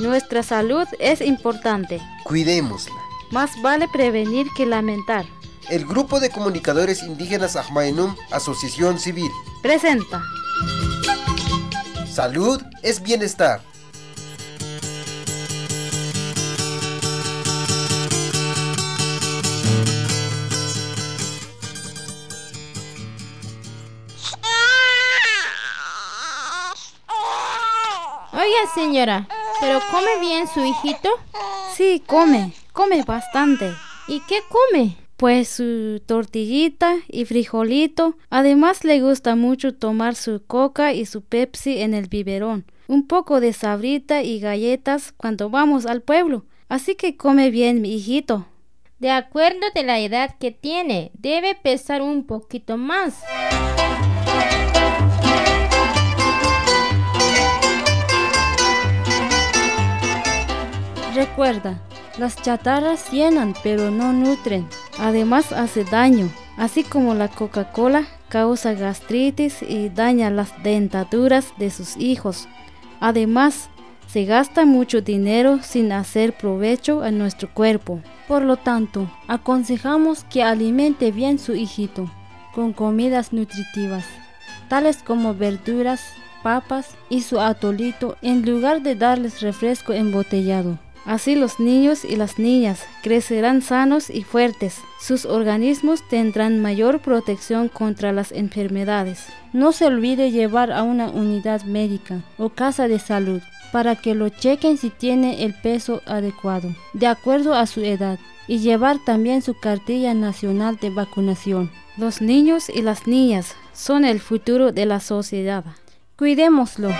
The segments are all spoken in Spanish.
Nuestra salud es importante. Cuidémosla. Más vale prevenir que lamentar. El Grupo de Comunicadores Indígenas Ajmaenum, Asociación Civil. Presenta. Salud es bienestar. Oiga, señora, ¿pero come bien su hijito? Sí, come, come bastante. ¿Y qué come? Pues su tortillita y frijolito. Además le gusta mucho tomar su coca y su Pepsi en el biberón. Un poco de sabrita y galletas cuando vamos al pueblo. Así que come bien, mi hijito. De acuerdo de la edad que tiene, debe pesar un poquito más. Recuerda, las chatarras llenan pero no nutren. Además hace daño, así como la Coca-Cola causa gastritis y daña las dentaduras de sus hijos. Además, se gasta mucho dinero sin hacer provecho a nuestro cuerpo. Por lo tanto, aconsejamos que alimente bien su hijito con comidas nutritivas, tales como verduras, papas y su atolito en lugar de darles refresco embotellado. Así los niños y las niñas crecerán sanos y fuertes. Sus organismos tendrán mayor protección contra las enfermedades. No se olvide llevar a una unidad médica o casa de salud para que lo chequen si tiene el peso adecuado, de acuerdo a su edad, y llevar también su cartilla nacional de vacunación. Los niños y las niñas son el futuro de la sociedad. Cuidémoslo.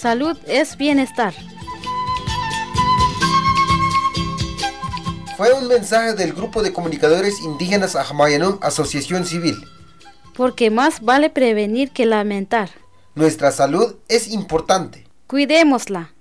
Salud es bienestar. Fue un mensaje del Grupo de Comunicadores Indígenas Ajmayanum Asociación Civil. Porque más vale prevenir que lamentar. Nuestra salud es importante. Cuidémosla.